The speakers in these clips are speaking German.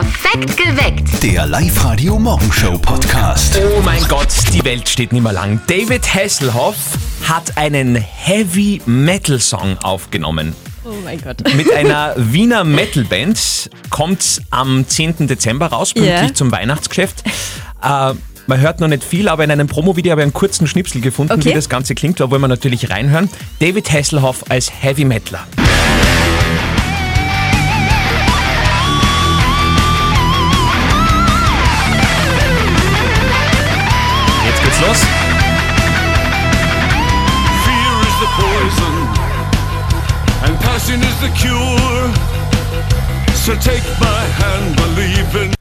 Perfekt geweckt. Der Live-Radio Morgenshow Podcast. Oh mein Gott, die Welt steht nicht mehr lang. David Hasselhoff hat einen Heavy Metal Song aufgenommen. Oh mein Gott. Mit einer Wiener Metalband kommt am 10. Dezember raus, pünktlich Ja. zum Weihnachtsgeschäft. Äh, man hört noch nicht viel, aber in einem Promo-Video habe ich einen kurzen Schnipsel gefunden, Okay. wie das Ganze klingt. Da wollen wir natürlich reinhören. David Hasselhoff als Heavy the cure. So take my hand, believe in.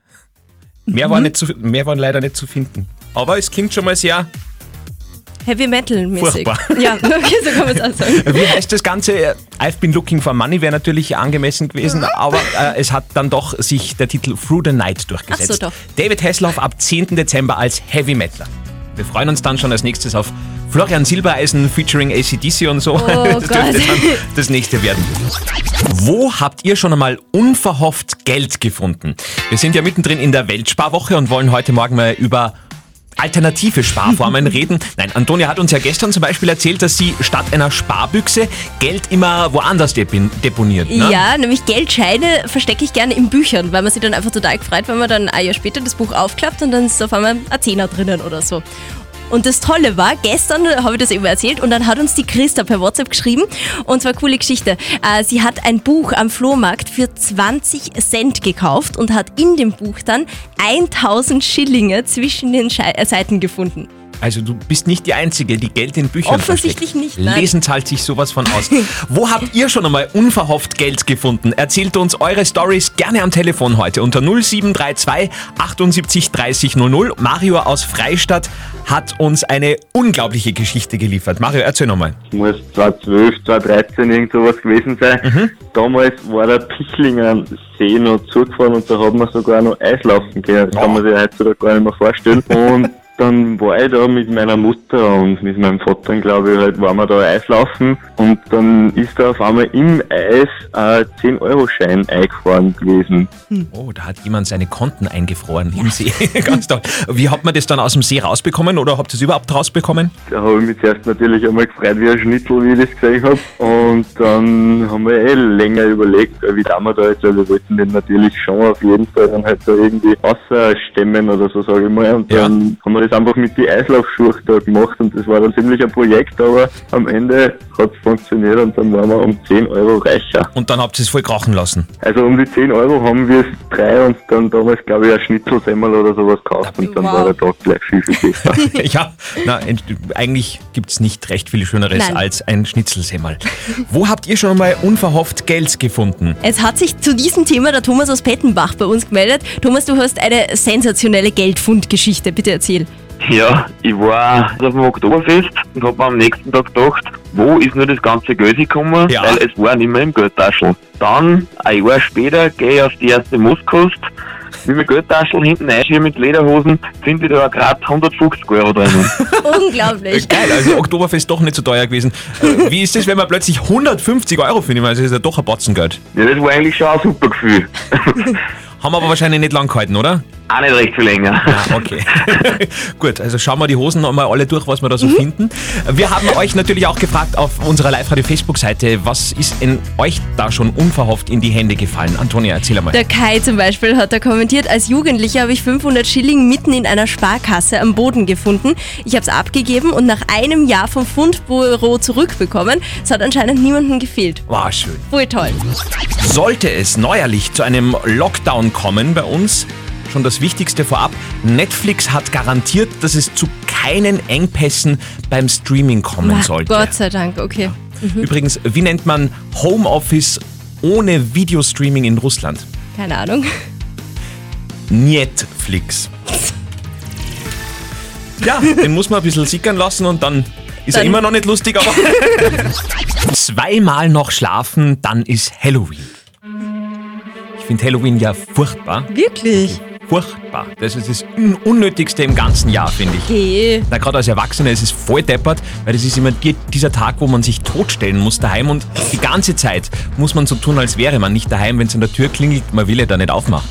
Mehr, war nicht zu, mehr waren leider nicht zu finden. Aber es klingt schon mal sehr. Heavy Metal mäßig. Furchtbar. Ja, okay, so kann man es auch sagen. Wie heißt das Ganze? I've been looking for money wäre natürlich angemessen gewesen, aber äh, es hat dann doch sich der Titel Through the Night durchgesetzt. Ach so, doch. David Hasselhoff ab 10. Dezember als Heavy Metaler. Wir freuen uns dann schon als nächstes auf Florian Silbereisen featuring ACDC und so. das Gott. dürfte dann das nächste werden. Wo habt ihr schon einmal unverhofft Geld gefunden? Wir sind ja mittendrin in der Weltsparwoche und wollen heute Morgen mal über alternative Sparformen reden. Nein, Antonia hat uns ja gestern zum Beispiel erzählt, dass sie statt einer Sparbüchse Geld immer woanders deponiert. Ne? Ja, nämlich Geldscheine verstecke ich gerne in Büchern, weil man sich dann einfach total gefreut, wenn man dann ein Jahr später das Buch aufklappt und dann ist auf einmal ein Zehner drinnen oder so. Und das Tolle war, gestern habe ich das eben erzählt und dann hat uns die Christa per WhatsApp geschrieben und zwar coole Geschichte. Äh, Sie hat ein Buch am Flohmarkt für 20 Cent gekauft und hat in dem Buch dann 1000 Schillinge zwischen den äh, Seiten gefunden. Also du bist nicht die Einzige, die Geld in Büchern Offensichtlich versteckt. nicht, nein. Lesen zahlt sich sowas von aus. Wo habt ihr schon einmal unverhofft Geld gefunden? Erzählt uns eure Stories gerne am Telefon heute unter 0732 78 30 00. Mario aus Freistadt hat uns eine unglaubliche Geschichte geliefert. Mario, erzähl nochmal. muss 2012, 2013 irgend sowas gewesen sein. Damals war der Pichlinger See noch zugefahren und da hat man sogar noch Eislaufen können. Das kann man sich heutzutage gar nicht mehr vorstellen. Und dann war ich da mit meiner Mutter und mit meinem Vater, glaube ich, halt, waren wir da Eislaufen und dann ist da auf einmal im Eis ein 10-Euro-Schein eingefahren gewesen. Oh, da hat jemand seine Konten eingefroren im See. Ganz toll. Wie hat man das dann aus dem See rausbekommen oder habt ihr es überhaupt rausbekommen? Da habe ich mich zuerst natürlich einmal gefreut wie ein Schnitzel, wie ich das gesehen habe. Und dann haben wir eh länger überlegt, wie da wir da jetzt, weil wir wollten den natürlich schon auf jeden Fall dann halt da irgendwie außerstemmen oder so, sage ich mal. Und Ja. dann haben wir das einfach mit die Eislaufschuhe da gemacht und das war dann ziemlich ein Projekt, aber am Ende hat es funktioniert und dann waren wir um 10 Euro reicher. Und dann habt ihr es voll krachen lassen. Also um die 10 Euro haben wir es drei und dann damals, glaube ich, ein Schnitzelsemmel oder sowas gekauft und dann Wow. war der Tag gleich viel, viel besser. Ja, na, ent- eigentlich gibt's nicht recht viel Schöneres Nein. als ein Schnitzelsemmel. Wo habt ihr schon einmal unverhofft Geld gefunden? Es hat sich zu diesem Thema der Thomas aus Pettenbach bei uns gemeldet. Thomas, du hast eine sensationelle Geldfundgeschichte. Bitte erzähl. Ja, ich war auf dem Oktoberfest und hab mir am nächsten Tag gedacht, wo ist nur das ganze Geld gekommen, Ja. weil es war nicht mehr im Geldtaschel. Dann, ein Jahr später, gehe ich auf die erste Moskost, will mir Geldtaschel hinten einschieben mit Lederhosen, finde ich da gerade 150 Euro drinnen. Unglaublich. Geil, also Oktoberfest doch nicht so teuer gewesen. Äh, Wie ist das, wenn man plötzlich 150 Euro findet? Also das ist ja doch ein Batzen Geld. ja, das war eigentlich schon ein super Gefühl. Haben wir aber wahrscheinlich nicht lang gehalten, oder? Auch nicht recht viel länger. Ah, okay. Gut, also schauen wir die Hosen noch mal alle durch, was wir da so finden. Wir haben euch natürlich auch gefragt auf unserer Live-Radio-Facebook-Seite, was ist in euch da schon unverhofft in die Hände gefallen? Antonia, erzähl einmal. Der Kai zum Beispiel hat da kommentiert, als Jugendlicher habe ich 500 Schilling mitten in einer Sparkasse am Boden gefunden. Ich habe es abgegeben und nach einem Jahr vom Fundbüro zurückbekommen. Es hat anscheinend niemandem gefehlt. War schön. Voll toll. Sollte es neuerlich zu einem Lockdown kommen bei uns, schon das Wichtigste vorab, Netflix hat garantiert, dass es zu keinen Engpässen beim Streaming kommen sollte. Gott sei Dank, okay. Übrigens, wie nennt man Homeoffice ohne Videostreaming in Russland? Keine Ahnung. Netflix. Ja, den muss man ein bisschen sickern lassen und dann ist er Dann- immer noch nicht lustig, aber zweimal noch schlafen, dann ist Halloween. Ich finde Halloween ja furchtbar. Wirklich? Furchtbar. Das ist das Un Unnötigste im ganzen Jahr, finde ich. Na, gerade als Erwachsener ist es voll deppert, weil das ist immer die, dieser Tag, wo man sich totstellen muss daheim und die ganze Zeit muss man so tun, als wäre man nicht daheim, wenn es an der Tür klingelt, man will ja da nicht aufmachen.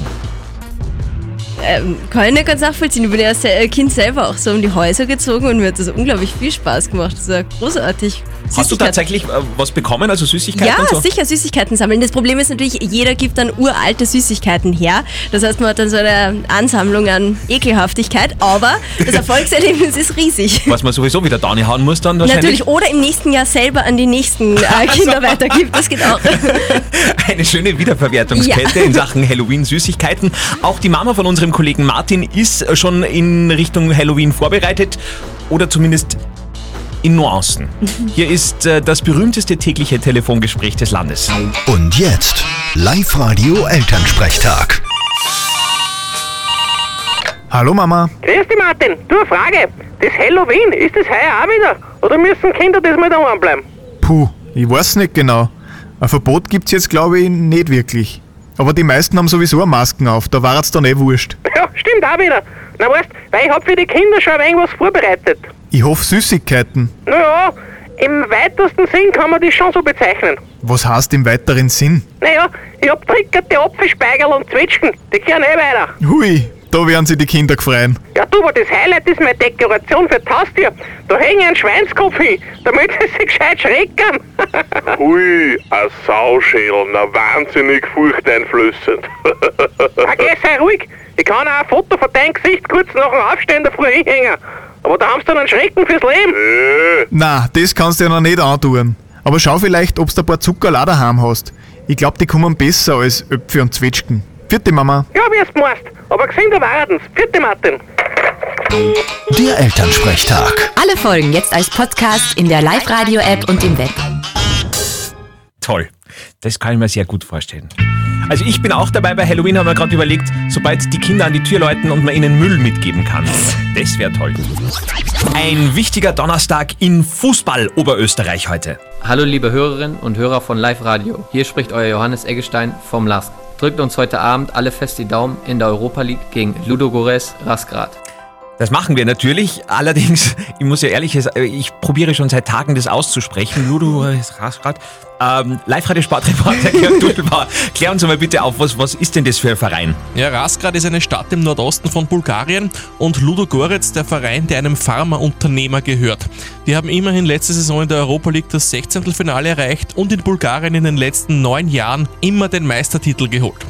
Ähm, kann ich nicht ganz nachvollziehen. Ich bin ja als Se- Kind selber auch so um die Häuser gezogen und mir hat das unglaublich viel Spaß gemacht. Das war großartig. Hast du tatsächlich äh, was bekommen, also Süßigkeiten Ja, so? sicher Süßigkeiten sammeln. Das Problem ist natürlich, jeder gibt dann uralte Süßigkeiten her. Das heißt, man hat dann so eine Ansammlung an Ekelhaftigkeit, aber das Erfolgserlebnis ist riesig. Was man sowieso wieder da hauen muss dann wahrscheinlich. Natürlich, oder im nächsten Jahr selber an die nächsten äh, Kinder weitergibt. Das geht auch. Eine schöne Wiederverwertungskette Ja. in Sachen Halloween-Süßigkeiten. Auch die Mama von unserem Kollegen Martin ist schon in Richtung Halloween vorbereitet oder zumindest in Nuancen. Hier ist äh, das berühmteste tägliche Telefongespräch des Landes. Und jetzt Live-Radio Elternsprechtag. Hallo Mama. Grüß dich, Martin. Du, eine Frage. Das Halloween, ist das heuer auch wieder? Oder müssen Kinder das mal daheim bleiben? Puh, ich weiß nicht genau. Ein Verbot gibt's jetzt glaube ich nicht wirklich. Aber die meisten haben sowieso Masken auf, da war es dann eh wurscht. Ja, stimmt auch wieder. Na weißt, weil ich hab für die Kinder schon ein wenig was vorbereitet. Ich hoffe Süßigkeiten. Naja, im weitesten Sinn kann man das schon so bezeichnen. Was heißt im weiteren Sinn? Naja, ich hab trickerte Apfelspeigerl und Zwetschgen. Die gehen eh weiter. Hui, da werden sie die Kinder gefreien. Ja, du, aber das Highlight ist meine Dekoration für das Haustier. Da hänge ich einen Schweinskopf hin, damit sie sich gescheit schrecken. Hui, ein Sauschädel, na wahnsinnig furchteinflößend. Ah, geh, sei ruhig. Ich kann auch ein Foto von deinem Gesicht kurz nach dem Aufstehen der Früh hinhängen. Aber da haben sie dann einen Schrecken fürs Leben. äh, Na, das kannst du ja noch nicht antun. Aber schau vielleicht, ob's da ein paar Zuckerl daheim hast. Ich glaub, die kommen besser als Öpfe und Zwetschgen. Vierte Mama. Ja, wie es meinst. Aber gesünder waren's. Vierte Martin. Der Elternsprechtag. Alle Folgen jetzt als Podcast in der Live-Radio-App und im Web. Toll. Das kann ich mir sehr gut vorstellen. Also ich bin auch dabei bei Halloween, haben wir gerade überlegt, sobald die Kinder an die Tür läuten und man ihnen Müll mitgeben kann. Das wäre toll. Ein wichtiger Donnerstag in Fußball Oberösterreich heute. Hallo liebe Hörerinnen und Hörer von Live Radio. Hier spricht euer Johannes Eggestein vom LASK. Drückt uns heute Abend alle fest die Daumen in der Europa League gegen Ludogorets Rasgrad. Das machen wir natürlich. Allerdings, ich muss ja ehrlich sagen, ich probiere schon seit Tagen das auszusprechen. Ludo Rasgrad. Ähm, Live-Radio-Sportreporter Georg Duschelbauer, klär uns mal bitte auf, was, was ist denn das für ein Verein? Ja, Rasgrad ist eine Stadt im Nordosten von Bulgarien und Ludogorets der Verein, der einem Pharmaunternehmer gehört. Die haben immerhin letzte Saison in der Europa League das 16. Finale erreicht und in Bulgarien in den letzten neun Jahren immer den Meistertitel geholt.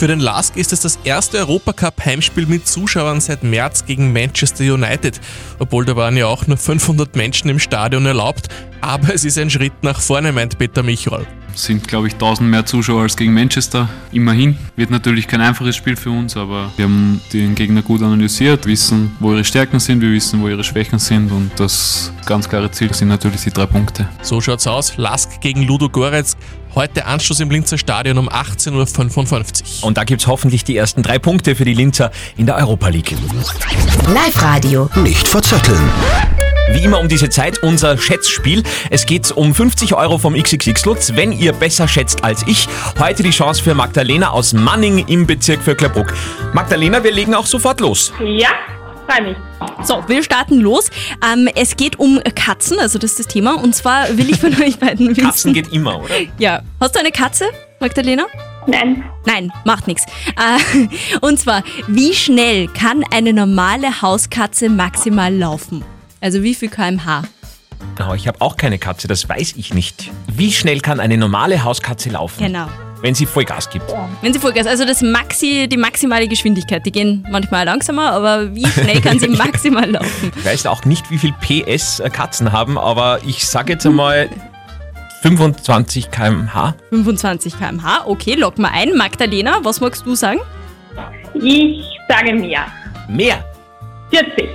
Für den LASK ist es das erste Europacup-Heimspiel mit Zuschauern seit März gegen Manchester United. Obwohl da waren ja auch nur 500 Menschen im Stadion erlaubt, aber es ist ein Schritt nach vorne, meint Peter Michol. sind, glaube ich, 1000 mehr Zuschauer als gegen Manchester. Immerhin. Wird natürlich kein einfaches Spiel für uns, aber wir haben den Gegner gut analysiert, wissen, wo ihre Stärken sind, wir wissen, wo ihre Schwächen sind und das ganz klare Ziel sind natürlich die drei Punkte. So schaut's aus. Lask gegen Ludo Goretz. Heute Anschluss im Linzer Stadion um 18.55 Uhr. Und da gibt's hoffentlich die ersten drei Punkte für die Linzer in der Europa League. Live-Radio. Nicht verzetteln. Wie immer um diese Zeit unser Schätzspiel. Es geht um 50 Euro vom XXX Lutz, wenn ihr besser schätzt als ich. Heute die Chance für Magdalena aus Manning im Bezirk Vöcklerbruck. Magdalena, wir legen auch sofort los. Ja, freu mich. So, wir starten los. Ähm, es geht um Katzen, also das ist das Thema. Und zwar will ich von euch beiden wissen. Katzen geht immer, oder? Ja. Hast du eine Katze, Magdalena? Nein. Nein, macht nichts. Äh, und zwar, wie schnell kann eine normale Hauskatze maximal laufen? Also wie viel kmh? Oh, ich habe auch keine Katze, das weiß ich nicht. Wie schnell kann eine normale Hauskatze laufen? Genau. Wenn sie Vollgas gibt. Wenn sie Vollgas, also das Maxi, die maximale Geschwindigkeit, die gehen manchmal langsamer, aber wie schnell kann sie maximal laufen? Ich weiß auch nicht, wie viel PS äh, Katzen haben, aber ich sage jetzt einmal 25 km/h. 25 kmh, okay, lock mal ein. Magdalena, was magst du sagen? Ich sage mehr. Mehr. 40.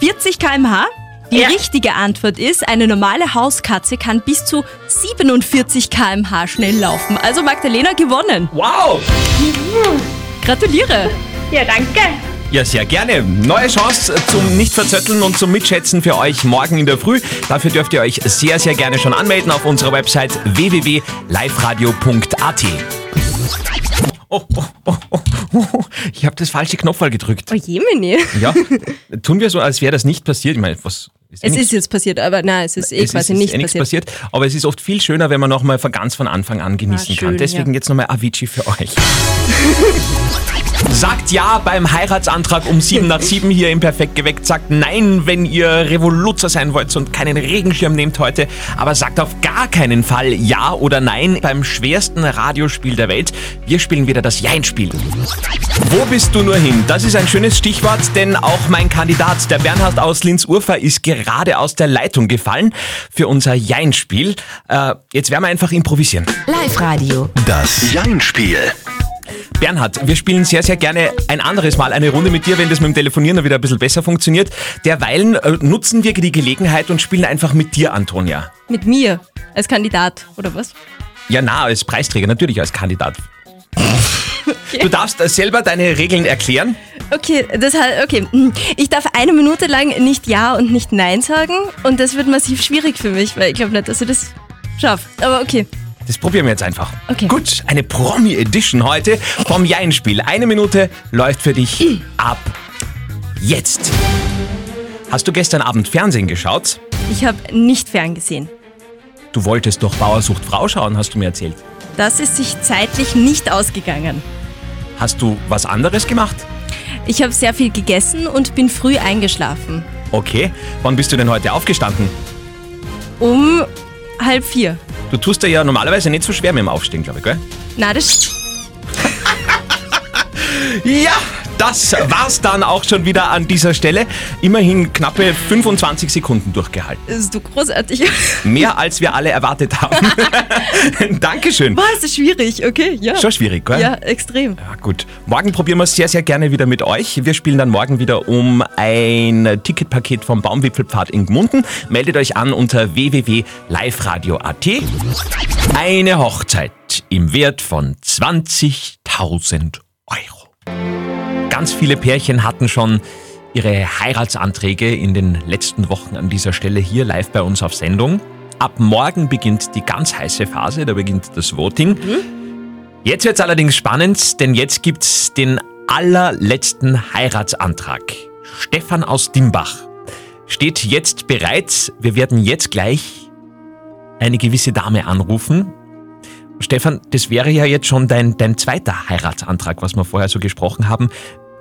40 kmh? Die Ja. richtige Antwort ist, eine normale Hauskatze kann bis zu 47 kmh schnell laufen. Also Magdalena gewonnen. Wow! Gratuliere. Ja, danke. Ja, sehr gerne. Neue Chance zum Nicht-Verzötteln und zum Mitschätzen für euch morgen in der Früh. Dafür dürft ihr euch sehr, sehr gerne schon anmelden auf unserer Website www.liveradio.at. Oh, oh, oh, oh, oh, ich habe das falsche Knopfball gedrückt. Oh Jemini. Ja, tun wir so, als wäre das nicht passiert. Ich meine, was ist eh Es ist jetzt passiert, aber nein, es ist eh es quasi ist, nicht eh nichts passiert. passiert. Aber es ist oft viel schöner, wenn man nochmal ganz von Anfang an genießen Ah, schön, kann. Deswegen ja. jetzt nochmal Avicii für euch. Sagt ja beim Heiratsantrag um sieben nach sieben hier im Perfekt geweckt. Sagt nein, wenn ihr Revoluzer sein wollt und keinen Regenschirm nehmt heute. Aber sagt auf gar keinen Fall ja oder nein beim schwersten Radiospiel der Welt. Wir spielen wieder das Jein-Spiel. Wo bist du nur hin? Das ist ein schönes Stichwort, denn auch mein Kandidat, der Bernhard aus Linz-Urfer, ist gerade aus der Leitung gefallen für unser Jein-Spiel. Äh, jetzt werden wir einfach improvisieren. Live-Radio. Das Jein-Spiel. Bernhard, wir spielen sehr, sehr gerne ein anderes Mal eine Runde mit dir, wenn das mit dem Telefonieren wieder ein bisschen besser funktioniert. Derweilen äh, nutzen wir die Gelegenheit und spielen einfach mit dir, Antonia. Mit mir als Kandidat, oder was? Ja, na, als Preisträger, natürlich als Kandidat. Du darfst äh, selber deine Regeln erklären. Okay, das heißt, okay. Ich darf eine Minute lang nicht Ja und nicht Nein sagen und das wird massiv schwierig für mich, weil ich glaube nicht, dass ich das schaffe. Aber okay. Das probieren wir jetzt einfach. Okay. Gut, eine Promi-Edition heute vom Jein-Spiel. Eine Minute läuft für dich ab jetzt. Hast du gestern Abend Fernsehen geschaut? Ich habe nicht ferngesehen. Du wolltest doch Bauersucht Frau schauen, hast du mir erzählt. Das ist sich zeitlich nicht ausgegangen. Hast du was anderes gemacht? Ich habe sehr viel gegessen und bin früh eingeschlafen. Okay. Wann bist du denn heute aufgestanden? Um halb vier. Du tust dir ja normalerweise nicht so schwer mit dem Aufstehen, glaube ich, gell? Na, das Ja, das war's dann auch schon wieder an dieser Stelle. Immerhin knappe 25 Sekunden durchgehalten. ist so großartig. Mehr als wir alle erwartet haben. Dankeschön. War es ist schwierig, okay? Ja. Schon schwierig, gell? Ja, extrem. Ja, gut. Morgen probieren wir es sehr, sehr gerne wieder mit euch. Wir spielen dann morgen wieder um ein Ticketpaket vom Baumwipfelpfad in Gmunden. Meldet euch an unter www.liveradio.at. Eine Hochzeit im Wert von 20.000 Euro. Ganz viele Pärchen hatten schon ihre Heiratsanträge in den letzten Wochen an dieser Stelle hier live bei uns auf Sendung. Ab morgen beginnt die ganz heiße Phase, da beginnt das Voting. Jetzt wird es allerdings spannend, denn jetzt gibt's den allerletzten Heiratsantrag. Stefan aus Dimbach steht jetzt bereit. Wir werden jetzt gleich eine gewisse Dame anrufen. Stefan, das wäre ja jetzt schon dein, dein zweiter Heiratsantrag, was wir vorher so gesprochen haben.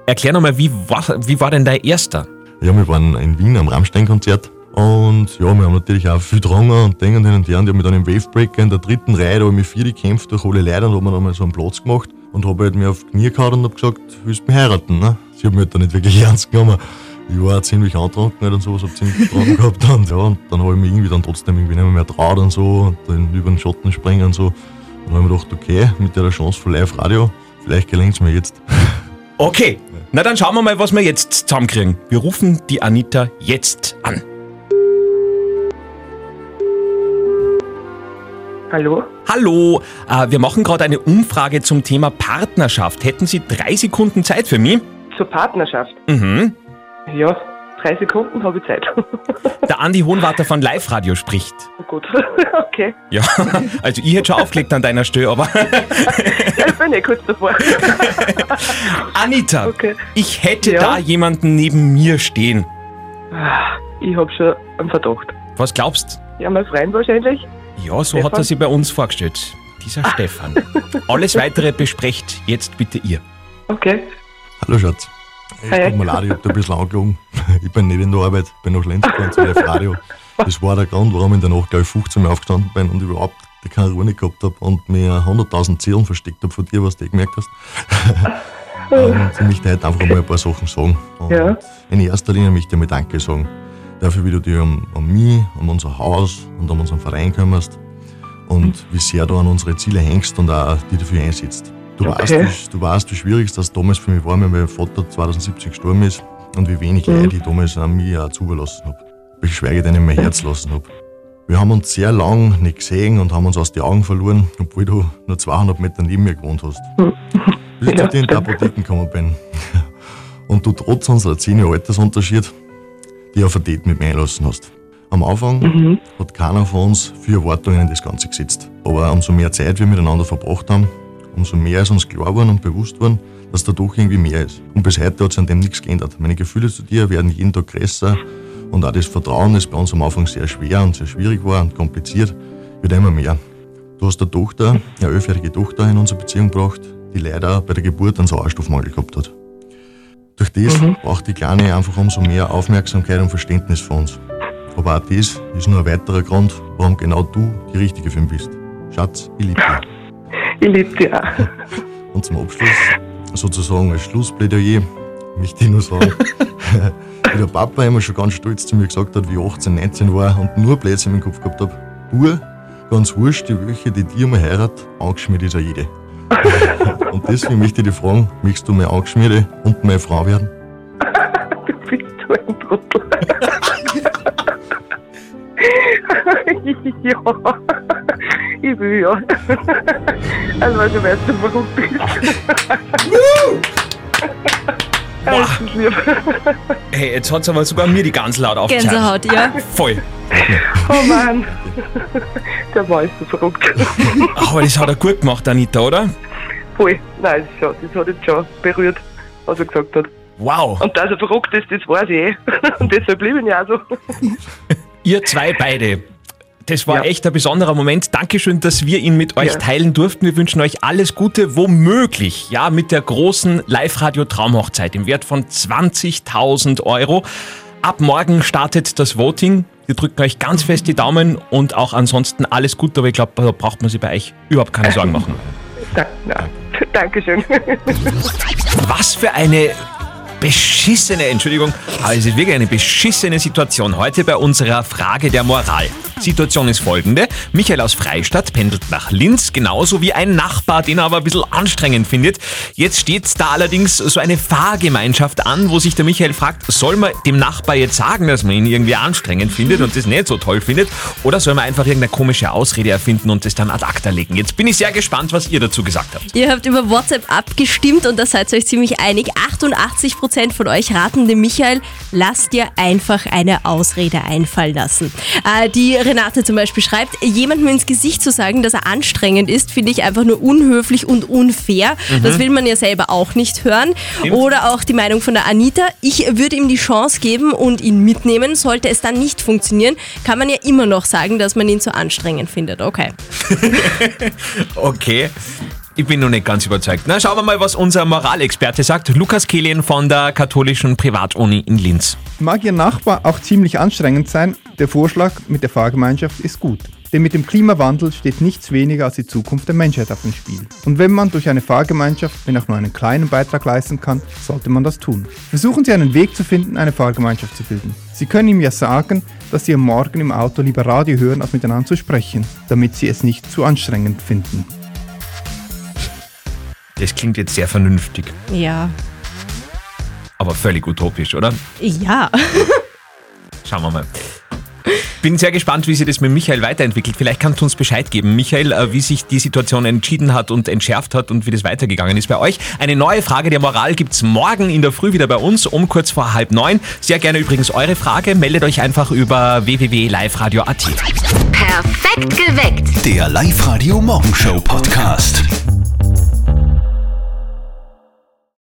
Erklär nochmal, wie war, wie war denn dein erster? Ja, wir waren in Wien am Rammstein-Konzert und ja, wir haben natürlich auch viel getrunken und Dinge hin und her. Und ich habe mit einem Wavebreaker in der dritten Reihe, da habe ich mit vier gekämpft durch alle Leute und habe mir dann mal so einen Platz gemacht und habe halt mir auf die Knie gehauen und habe gesagt, willst du mich heiraten? Ne? Sie haben mich halt da nicht wirklich ernst genommen. Ich war auch ziemlich angetrunken halt und sowas, habe ziemlich getrunken gehabt und ja, und dann habe ich mich irgendwie dann trotzdem irgendwie nicht mehr traut und so und dann über den Schatten springen und so. Und dann habe ich mir gedacht, okay, mit der Chance von Live-Radio, vielleicht gelingt es mir jetzt. Okay, na dann schauen wir mal, was wir jetzt zusammenkriegen. Wir rufen die Anita jetzt an. Hallo? Hallo, äh, wir machen gerade eine Umfrage zum Thema Partnerschaft. Hätten Sie drei Sekunden Zeit für mich? Zur Partnerschaft? Mhm. Ja, drei Sekunden habe ich Zeit. Der Andi Hohenwarter von Live Radio spricht. Oh Gut, okay. Ja, also ich hätte schon aufgelegt an deiner Stelle, aber Ja, ich bin eh kurz davor. Anita, Okay. ich hätte Ja? da jemanden neben mir stehen. Ah, Ich habe schon einen Verdacht. Was glaubst? Ja, mein Freund wahrscheinlich. Ja, so hat er sich bei uns vorgestellt. Dieser Stefan. Alles weitere besprecht jetzt bitte ihr. Okay. Hallo Schatz. Hi. tut mir leid, ich hab da ein bisschen angelogen. Ich bin nicht in der Arbeit, bin nach Lenz gefahren zu Live Radio. Das war der Grund, warum ich in der Nacht, glaube ich, 15 Mal aufgestanden bin und überhaupt keine Ruhe nicht gehabt habe und mir 100.000 Zielen versteckt habe von dir, was du eh gemerkt hast. und ich möchte heute einfach mal ein paar Sachen sagen. Und Ja. In erster Linie möchte ich mal Danke sagen. Dafür, wie du dich um, um mich, um unser Haus und um unseren Verein kümmerst und wie sehr du an unsere Ziele hängst und auch die dafür einsetzt. Du, Okay. weißt, wie, du weißt, wie schwierig das damals für mich war, wenn mein Vater 2070 gestorben ist und wie wenig Mhm. Leute ich damals an mich auch zugelassen habe. Geschweige denn in mein Herz lassen habe. Wir haben uns sehr lang nicht gesehen und haben uns aus den Augen verloren, obwohl du nur 200 Meter neben mir gewohnt hast. Bis ich Ja, zu dir in die Apotheken gekommen bin. Und du trotz unserer 10 Jahre Altersunterschied die auf ein Date mit mir einlassen hast. Am Anfang Mhm. hat keiner von uns viel Erwartungen in das Ganze gesetzt. Aber umso mehr Zeit wir miteinander verbracht haben, umso mehr ist uns klar geworden und bewusst worden, dass da doch irgendwie mehr ist. Und bis heute hat sich an dem nichts geändert. Meine Gefühle zu dir werden jeden Tag größer und auch das Vertrauen, das bei uns am Anfang sehr schwer und sehr schwierig war und kompliziert, wird immer mehr. Du hast eine Tochter, eine elfjährige Tochter in unsere Beziehung gebracht, die leider bei der Geburt einen Sauerstoffmangel gehabt hat. das braucht die Kleine einfach umso mehr Aufmerksamkeit und Verständnis von uns. Aber auch das ist nur ein weiterer Grund, warum genau du die Richtige für ihn bist. Schatz, ich liebe dich. Ich liebe dich auch. Und zum Abschluss, sozusagen als Schlussplädoyer, möchte ich nur sagen, wie der Papa immer schon ganz stolz zu mir gesagt hat, wie ich 18, 19 war und nur Blödsinn im Kopf gehabt habe. Bur, ganz wurscht, die welche, die dir mal heiratet, angeschmiert ist ja jede. und deswegen möchte ich dich fragen, möchtest du meine Angeschmierte und meine Frau werden? Du bist so ein Trottel. ja, ich will ja. Also, weil du weißt, du warum bist. Alles lieb. Hey, jetzt hat's aber sogar mir die ganz laut aufgezeichnet. Gänsehaut, ja. Voll. Oh Mann. Der war ist so verrückt. Aber das hat er gut gemacht, Anita, oder? Voll. Nein, das, schon, das hat jetzt schon berührt, was er gesagt hat. Wow. Und dass er verrückt ist, das weiß ich eh. Und deshalb blieb ich ja so. Ihr zwei beide. Das war echt ein besonderer Moment. Dankeschön, dass wir ihn mit euch Ja. teilen durften. Wir wünschen euch alles Gute, womöglich, ja, mit der großen Live-Radio-Traumhochzeit im Wert von 20.000 Euro. Ab morgen startet das Voting. Wir drücken euch ganz fest die Daumen und auch ansonsten alles Gute, aber ich glaube, da braucht man sich bei euch überhaupt keine Sorgen machen. Dankeschön. Was für eine beschissene, Entschuldigung, aber es ist wirklich eine beschissene Situation heute bei unserer Frage der Moral. Situation ist folgende. Michael aus Freistadt pendelt nach Linz, genauso wie ein Nachbar, den er aber ein bisschen anstrengend findet. Jetzt steht da allerdings so eine Fahrgemeinschaft an, wo sich der Michael fragt, soll man dem Nachbar jetzt sagen, dass man ihn irgendwie anstrengend findet und das nicht so toll findet, oder soll man einfach irgendeine komische Ausrede erfinden und das dann ad acta legen? Jetzt bin ich sehr gespannt, was ihr dazu gesagt habt. Ihr habt über WhatsApp abgestimmt und da seid ihr euch ziemlich einig. 88% von euch raten dem Michael, lasst dir einfach eine Ausrede einfallen lassen. Äh, die Renate zum Beispiel schreibt, jemandem ins Gesicht zu sagen, dass er anstrengend ist, finde ich einfach nur unhöflich und unfair. Mhm. Das will man ja selber auch nicht hören. Stimmt. Oder auch die Meinung von der Anita, ich würde ihm die Chance geben und ihn mitnehmen. Sollte es dann nicht funktionieren, kann man ja immer noch sagen, dass man ihn zu anstrengend findet. Okay. Okay. Ich bin noch nicht ganz überzeugt. Na, schauen wir mal, was unser Moralexperte sagt. Lukas Kehlin von der katholischen Privatuni in Linz. Mag Ihr Nachbar auch ziemlich anstrengend sein, der Vorschlag mit der Fahrgemeinschaft ist gut. Denn mit dem Klimawandel steht nichts weniger als die Zukunft der Menschheit auf dem Spiel. Und wenn man durch eine Fahrgemeinschaft, wenn auch nur einen kleinen Beitrag leisten kann, sollte man das tun. Versuchen Sie einen Weg zu finden, eine Fahrgemeinschaft zu bilden. Sie können ihm ja sagen, dass Sie am Morgen im Auto lieber Radio hören, als miteinander zu sprechen, damit Sie es nicht zu anstrengend finden. Das klingt jetzt sehr vernünftig, Ja. aber völlig utopisch, oder? Ja. Schauen wir mal. Bin sehr gespannt, wie sich das mit Michael weiterentwickelt. Vielleicht kannst du uns Bescheid geben, Michael, äh, wie sich die Situation entschieden hat und entschärft hat und wie das weitergegangen ist bei euch. Eine neue Frage der Moral gibt's morgen in der Früh wieder bei uns um kurz vor halb neun. Sehr gerne übrigens eure Frage. Meldet euch einfach über www.liveradio.at. Perfekt geweckt. Der Live-Radio Morgenshow Podcast.